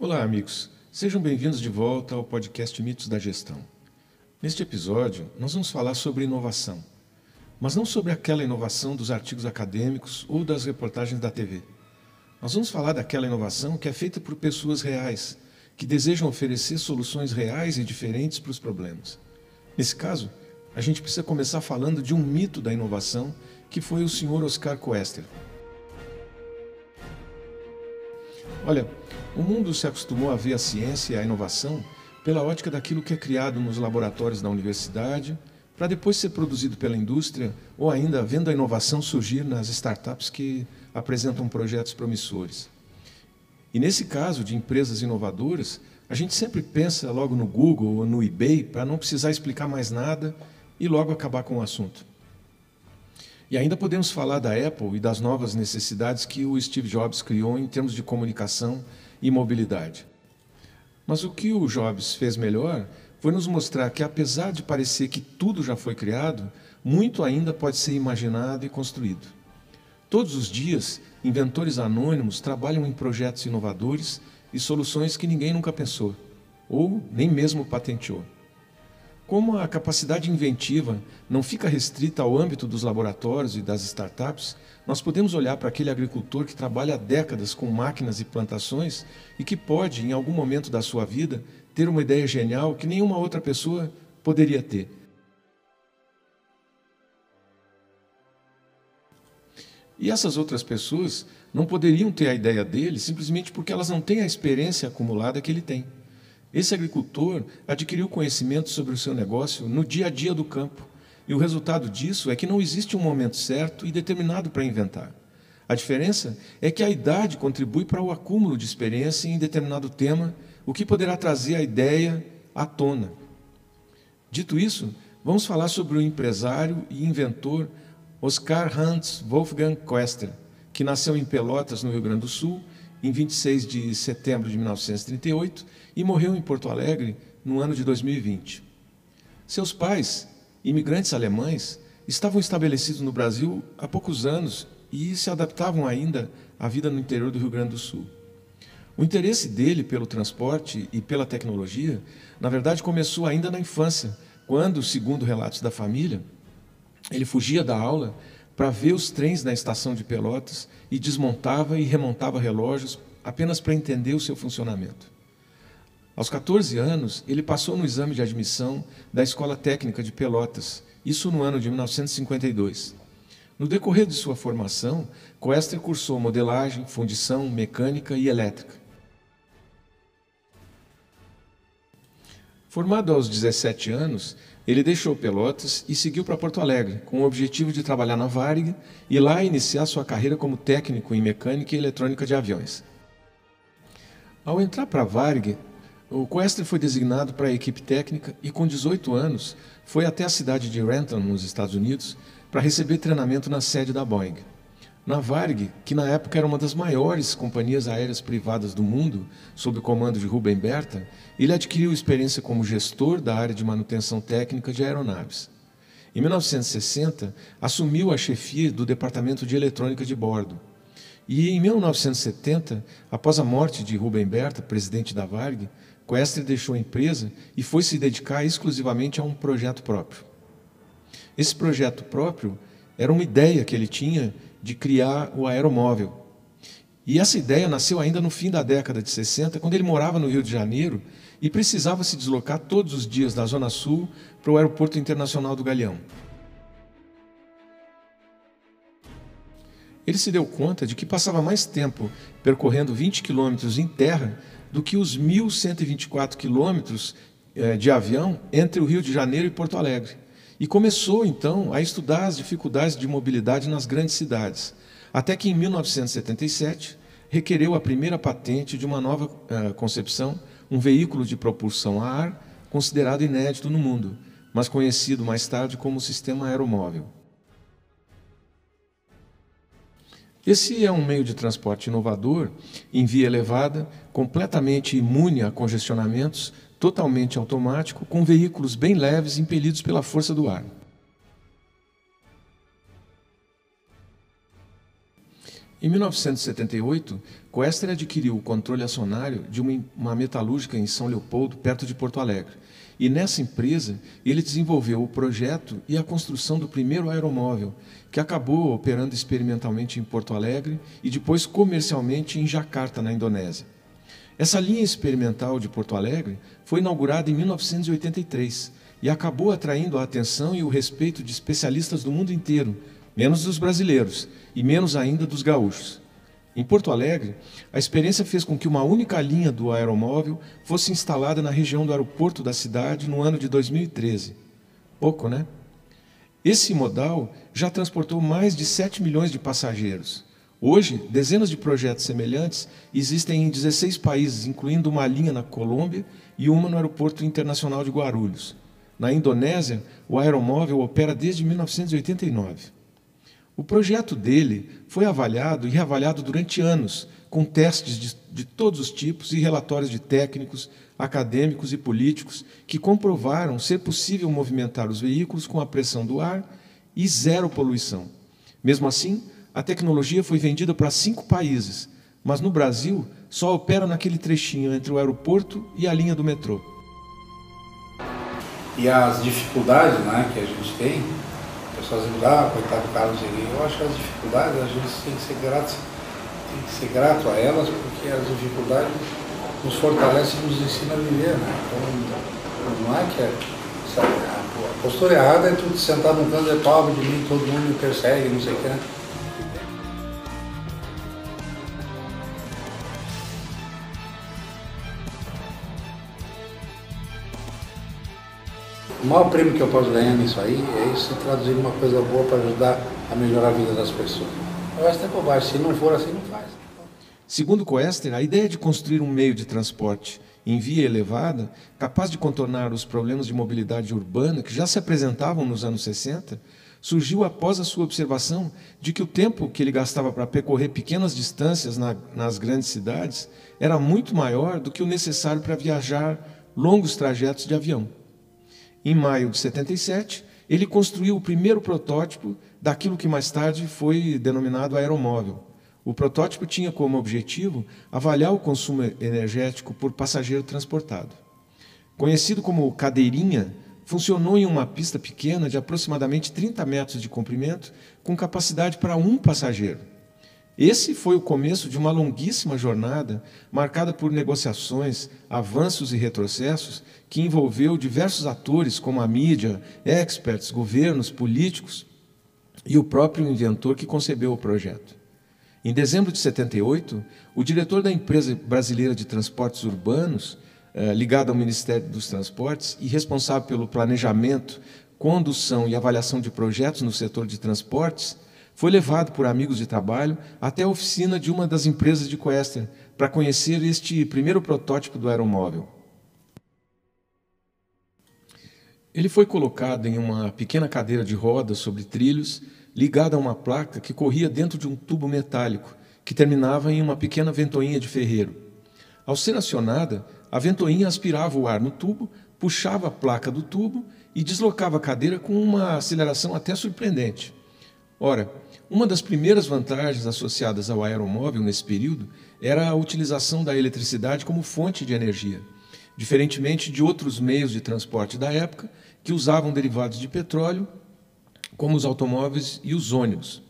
Olá, amigos. Sejam bem-vindos de volta ao podcast Mitos da Gestão. Neste episódio, nós vamos falar sobre inovação, mas não sobre aquela inovação dos artigos acadêmicos ou das reportagens da TV. Nós vamos falar daquela inovação que é feita por pessoas reais, que desejam oferecer soluções reais e diferentes para os problemas. Nesse caso, a gente precisa começar falando de um mito da inovação que foi o Sr. Oscar Koester. Olha, o mundo se acostumou a ver a ciência e a inovação pela ótica daquilo que é criado nos laboratórios da universidade, para depois ser produzido pela indústria, ou ainda vendo a inovação surgir nas startups que apresentam projetos promissores. E nesse caso de empresas inovadoras, a gente sempre pensa logo no Google ou no eBay para não precisar explicar mais nada e logo acabar com o assunto. E ainda podemos falar da Apple e das novas necessidades que o Steve Jobs criou em termos de comunicação e mobilidade. Mas o que o Jobs fez melhor foi nos mostrar que, apesar de parecer que tudo já foi criado, muito ainda pode ser imaginado e construído. Todos os dias, inventores anônimos trabalham em projetos inovadores e soluções que ninguém nunca pensou, ou nem mesmo patenteou. Como a capacidade inventiva não fica restrita ao âmbito dos laboratórios e das startups, nós podemos olhar para aquele agricultor que trabalha há décadas com máquinas e plantações e que pode, em algum momento da sua vida, ter uma ideia genial que nenhuma outra pessoa poderia ter. E essas outras pessoas não poderiam ter a ideia dele simplesmente porque elas não têm a experiência acumulada que ele tem. Esse agricultor adquiriu conhecimento sobre o seu negócio no dia a dia do campo, e o resultado disso é que não existe um momento certo e determinado para inventar. A diferença é que a idade contribui para o acúmulo de experiência em determinado tema, o que poderá trazer a ideia à tona. Dito isso, vamos falar sobre o empresário e inventor Oscar Hans Wolfgang Koester, que nasceu em Pelotas, no Rio Grande do Sul, em 26 de setembro de 1938 e morreu em Porto Alegre no ano de 2020. Seus pais, imigrantes alemães, estavam estabelecidos no Brasil há poucos anos e se adaptavam ainda à vida no interior do Rio Grande do Sul. O interesse dele pelo transporte e pela tecnologia, na verdade, começou ainda na infância, quando, segundo relatos da família, ele fugia da aula para ver os trens na estação de Pelotas e desmontava e remontava relógios apenas para entender o seu funcionamento. Aos 14 anos, ele passou no exame de admissão da Escola Técnica de Pelotas, isso no ano de 1952. No decorrer de sua formação, Coester cursou modelagem, fundição, mecânica e elétrica. Formado aos 17 anos, ele deixou Pelotas e seguiu para Porto Alegre, com o objetivo de trabalhar na Varig e lá iniciar sua carreira como técnico em mecânica e eletrônica de aviões. Ao entrar para a Varig, o Quester foi designado para a equipe técnica e, com 18 anos, foi até a cidade de Renton, nos Estados Unidos, para receber treinamento na sede da Boeing. Na Varig, que na época era uma das maiores companhias aéreas privadas do mundo, sob o comando de Rubem Berta, ele adquiriu experiência como gestor da área de manutenção técnica de aeronaves. Em 1960, assumiu a chefia do departamento de eletrônica de bordo. E em 1970, após a morte de Rubem Berta, presidente da Varig, Questre deixou a empresa e foi se dedicar exclusivamente a um projeto próprio. Esse projeto próprio era uma ideia que ele tinha de criar o aeromóvel. E essa ideia nasceu ainda no fim da década de 60, quando ele morava no Rio de Janeiro e precisava se deslocar todos os dias da Zona Sul para o Aeroporto Internacional do Galeão. Ele se deu conta de que passava mais tempo percorrendo 20 quilômetros em terra do que os 1.124 quilômetros eh, de avião entre o Rio de Janeiro e Porto Alegre. E começou, então, a estudar as dificuldades de mobilidade nas grandes cidades. Até que, em 1977, requereu a primeira patente de uma nova uh, concepção, um veículo de propulsão a ar, considerado inédito no mundo, mas conhecido mais tarde como sistema aeromóvel. Esse é um meio de transporte inovador, em via elevada, completamente imune a congestionamentos, totalmente automático, com veículos bem leves impelidos pela força do ar. Em 1978, Coester adquiriu o controle acionário de uma, metalúrgica em São Leopoldo, perto de Porto Alegre. E nessa empresa, ele desenvolveu o projeto e a construção do primeiro aeromóvel, que acabou operando experimentalmente em Porto Alegre e depois comercialmente em Jacarta, na Indonésia. Essa linha experimental de Porto Alegre foi inaugurada em 1983 e acabou atraindo a atenção e o respeito de especialistas do mundo inteiro, menos dos brasileiros e menos ainda dos gaúchos. Em Porto Alegre, a experiência fez com que uma única linha do aeromóvel fosse instalada na região do aeroporto da cidade no ano de 2013. Pouco, né? Esse modal já transportou mais de 7 milhões de passageiros. Hoje, dezenas de projetos semelhantes existem em 16 países, incluindo uma linha na Colômbia e uma no Aeroporto Internacional de Guarulhos. Na Indonésia, o aeromóvel opera desde 1989. O projeto dele foi avaliado e reavaliado durante anos, com testes de, de, todos os tipos e relatórios de técnicos, acadêmicos e políticos que comprovaram ser possível movimentar os veículos com a pressão do ar e zero poluição. Mesmo assim, a tecnologia foi vendida para cinco países, mas no Brasil só opera naquele trechinho entre o aeroporto e a linha do metrô. E as dificuldades né, que a gente tem pessoas dizendo, ah, coitado do Carlos Eu acho que as dificuldades, a gente tem que ser grato, tem que ser grato a elas, porque as dificuldades nos fortalecem e nos ensinam a viver, né? Então, não é que é, sabe, a postura errada é tu sentar num canto de pobre de mim, todo mundo me persegue, não sei o que, né? Maior prêmio que eu posso ganhar nisso aí é isso traduzir uma coisa boa para ajudar a melhorar a vida das pessoas. O resto é bobagem, se não for assim, não faz. Segundo Coester, a ideia de construir um meio de transporte em via elevada, capaz de contornar os problemas de mobilidade urbana que já se apresentavam nos anos 60, surgiu após a sua observação de que o tempo que ele gastava para percorrer pequenas distâncias na, nas grandes cidades era muito maior do que o necessário para viajar longos trajetos de avião. Em maio de 77, ele construiu o primeiro protótipo daquilo que mais tarde foi denominado aeromóvel. O protótipo tinha como objetivo avaliar o consumo energético por passageiro transportado. Conhecido como cadeirinha, funcionou em uma pista pequena de aproximadamente 30 metros de comprimento, com capacidade para um passageiro. Esse foi o começo de uma longuíssima jornada marcada por negociações, avanços e retrocessos que envolveu diversos atores, como a mídia, experts, governos, políticos e o próprio inventor que concebeu o projeto. Em dezembro de 78, o diretor da empresa brasileira de transportes urbanos, eh, ligado ao Ministério dos Transportes e responsável pelo planejamento, condução e avaliação de projetos no setor de transportes, foi levado por amigos de trabalho até a oficina de uma das empresas de Coester para conhecer este primeiro protótipo do aeromóvel. Ele foi colocado em uma pequena cadeira de rodas sobre trilhos, ligada a uma placa que corria dentro de um tubo metálico, que terminava em uma pequena ventoinha de ferreiro. Ao ser acionada, a ventoinha aspirava o ar no tubo, puxava a placa do tubo e deslocava a cadeira com uma aceleração até surpreendente. Ora, uma das primeiras vantagens associadas ao aeromóvel nesse período era a utilização da eletricidade como fonte de energia, diferentemente de outros meios de transporte da época que usavam derivados de petróleo, como os automóveis e os ônibus.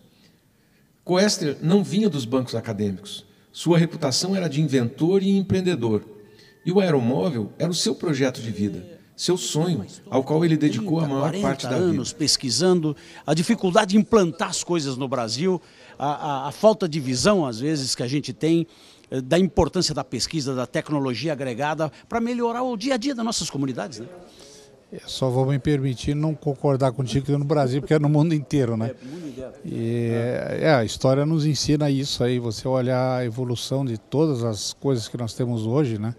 Coester não vinha dos bancos acadêmicos. Sua reputação era de inventor e empreendedor. E o aeromóvel era o seu projeto de vida seu sonho, ao qual ele dedicou 30, a maior parte da vida. anos pesquisando, a dificuldade de implantar as coisas no Brasil, a, a, a falta de visão, às vezes, que a gente tem eh, da importância da pesquisa, da tecnologia agregada para melhorar o dia a dia das nossas comunidades. Né? Eu só vou me permitir não concordar contigo que é no Brasil, porque é no mundo inteiro, né? É, e é, a história nos ensina isso aí, você olhar a evolução de todas as coisas que nós temos hoje, né?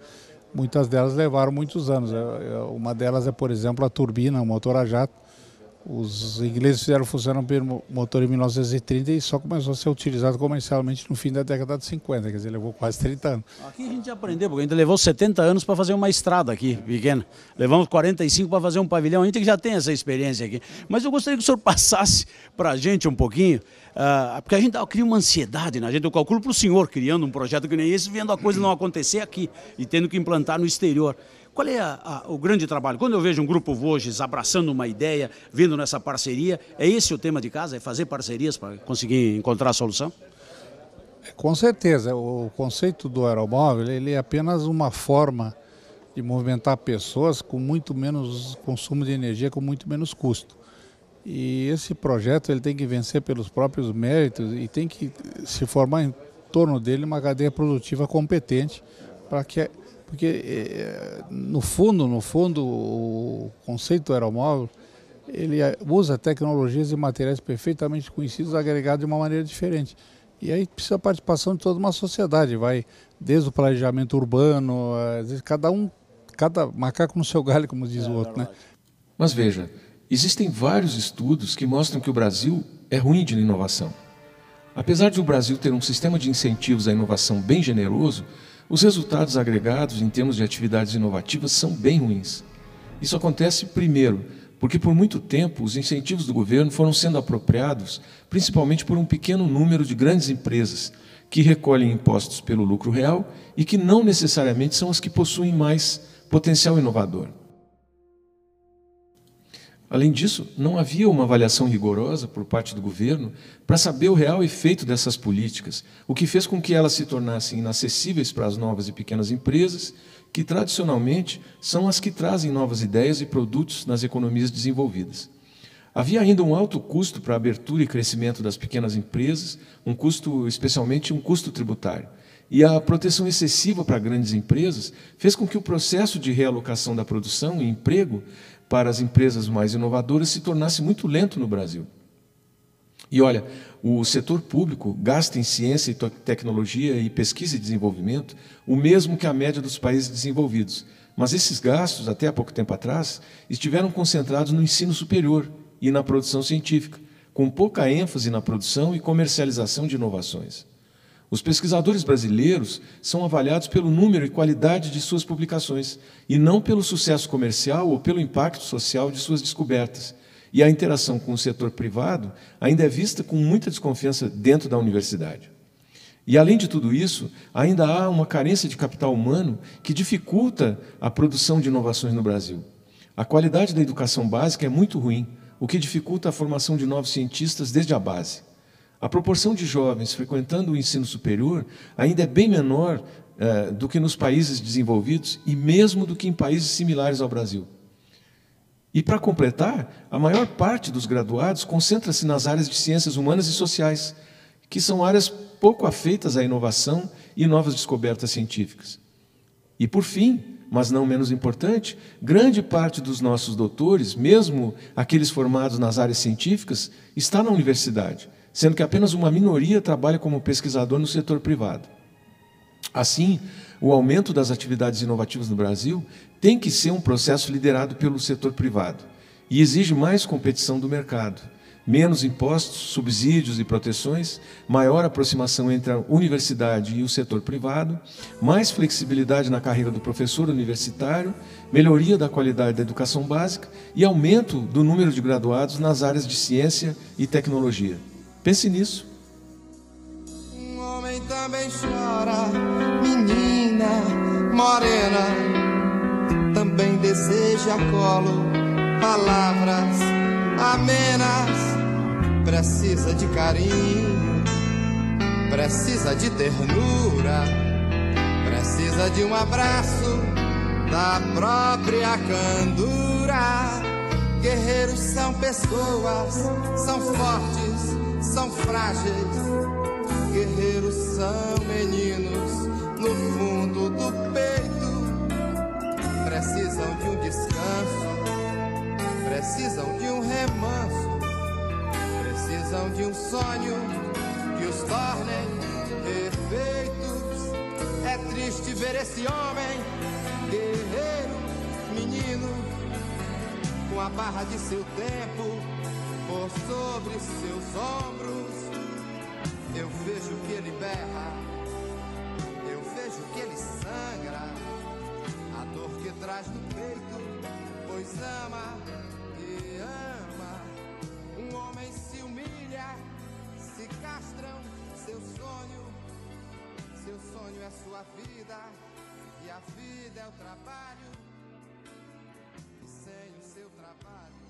Muitas delas levaram muitos anos. É, é, uma delas é, por exemplo, a turbina, o motor a jato. Os ingleses fizeram funcionar um motor em 1930 e só começou a ser utilizado comercialmente no fim da década de 50, quer dizer, levou quase 30 anos. Aqui a gente aprendeu, porque a gente levou 70 anos para fazer uma estrada aqui, pequena. Levamos 45 para fazer um pavilhão, a gente já tem essa experiência aqui. Mas eu gostaria que o senhor passasse para a gente um pouquinho, uh, porque a gente cria uma ansiedade na gente. Eu calculo para o senhor, criando um projeto que nem esse, vendo a coisa não acontecer aqui e tendo que implantar no exterior. Qual é a, a, o grande trabalho? Quando eu vejo um grupo Voges abraçando uma ideia, vindo nessa parceria, é esse o tema de casa? É fazer parcerias para conseguir encontrar a solução? É, com certeza. O conceito do aeromóvel ele é apenas uma forma de movimentar pessoas com muito menos consumo de energia, com muito menos custo. E esse projeto ele tem que vencer pelos próprios méritos e tem que se formar em torno dele uma cadeia produtiva competente para que porque, eh, no fundo, no fundo, o conceito do aeromóvel, ele eh, usa tecnologias e materiais perfeitamente conhecidos agregados de uma maneira diferente. E aí precisa a participação de toda uma sociedade, vai desde o planejamento urbano, cada um, cada macaco no seu galho, como diz é, o outro, né? Mas veja, existem vários estudos que mostram que o Brasil é ruim de inovação. Apesar de o Brasil ter um sistema de incentivos à inovação bem generoso, os resultados agregados em termos de atividades inovativas são bem ruins. Isso acontece, primeiro, porque por muito tempo os incentivos do governo foram sendo apropriados principalmente por um pequeno número de grandes empresas que recolhem impostos pelo lucro real e que não necessariamente são as que possuem mais potencial inovador. Além disso, não havia uma avaliação rigorosa por parte do governo para saber o real efeito dessas políticas, o que fez com que elas se tornassem inacessíveis para as novas e pequenas empresas, que tradicionalmente são as que trazem novas ideias e produtos nas economias desenvolvidas. Havia ainda um alto custo para a abertura e crescimento das pequenas empresas, um custo, especialmente um custo tributário. E a proteção excessiva para grandes empresas fez com que o processo de realocação da produção e emprego para as empresas mais inovadoras se tornasse muito lento no Brasil. E olha, o setor público gasta em ciência e tecnologia e pesquisa e desenvolvimento o mesmo que a média dos países desenvolvidos. Mas esses gastos, até há pouco tempo atrás, estiveram concentrados no ensino superior e na produção científica, com pouca ênfase na produção e comercialização de inovações. Os pesquisadores brasileiros são avaliados pelo número e qualidade de suas publicações, e não pelo sucesso comercial ou pelo impacto social de suas descobertas. E a interação com o setor privado ainda é vista com muita desconfiança dentro da universidade. E, além de tudo isso, ainda há uma carência de capital humano que dificulta a produção de inovações no Brasil. A qualidade da educação básica é muito ruim, o que dificulta a formação de novos cientistas desde a base. A proporção de jovens frequentando o ensino superior ainda é bem menor eh, do que nos países desenvolvidos e mesmo do que em países similares ao Brasil. E, para completar, a maior parte dos graduados concentra-se nas áreas de ciências humanas e sociais, que são áreas pouco afeitas à inovação e novas descobertas científicas. E, por fim, mas não menos importante, grande parte dos nossos doutores, mesmo aqueles formados nas áreas científicas, está na universidade sendo que apenas uma minoria trabalha como pesquisador no setor privado. Assim, o aumento das atividades inovativas no Brasil tem que ser um processo liderado pelo setor privado e exige mais competição do mercado, menos impostos, subsídios e proteções, maior aproximação entre a universidade e o setor privado, mais flexibilidade na carreira do professor universitário, melhoria da qualidade da educação básica e aumento do número de graduados nas áreas de ciência e tecnologia. Pense nisso. Um homem também chora, menina morena, também deseja colo, palavras amenas, precisa de carinho, precisa de ternura, precisa de um abraço da própria candura. Guerreiros são pessoas, são fortes são frágeis, guerreiros são meninos no fundo do peito. Precisam de um descanso, precisam de um remanso, precisam de um sonho que os torne perfeitos. É triste ver esse homem, guerreiro, menino, com a barra de seu tempo por sobre seus ombros. Eu vejo que ele berra, eu vejo que ele sangra, a dor que traz no peito, pois ama e ama. Um homem se humilha, se castram seu sonho, seu sonho é sua vida, e a vida é o trabalho sem o seu trabalho.